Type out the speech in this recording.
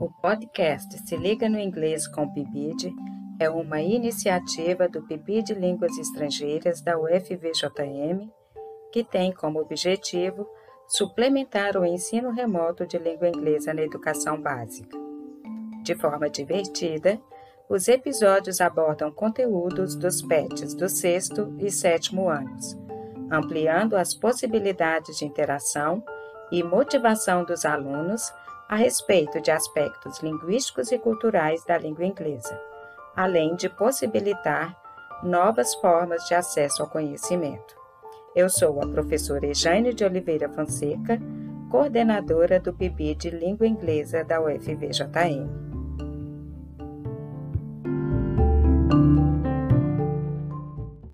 O podcast Se Liga no Inglês com PIBID é uma iniciativa do PIBID Línguas Estrangeiras da UFVJM que tem como objetivo suplementar o ensino remoto de língua inglesa na educação básica. De forma divertida, os episódios abordam conteúdos dos PETs do sexto e sétimo anos, ampliando as possibilidades de interação e motivação dos alunos a respeito de aspectos linguísticos e culturais da língua inglesa, além de possibilitar novas formas de acesso ao conhecimento. Eu sou a professora Ejane de Oliveira Fonseca, coordenadora do PIB de Língua Inglesa da UFVJM.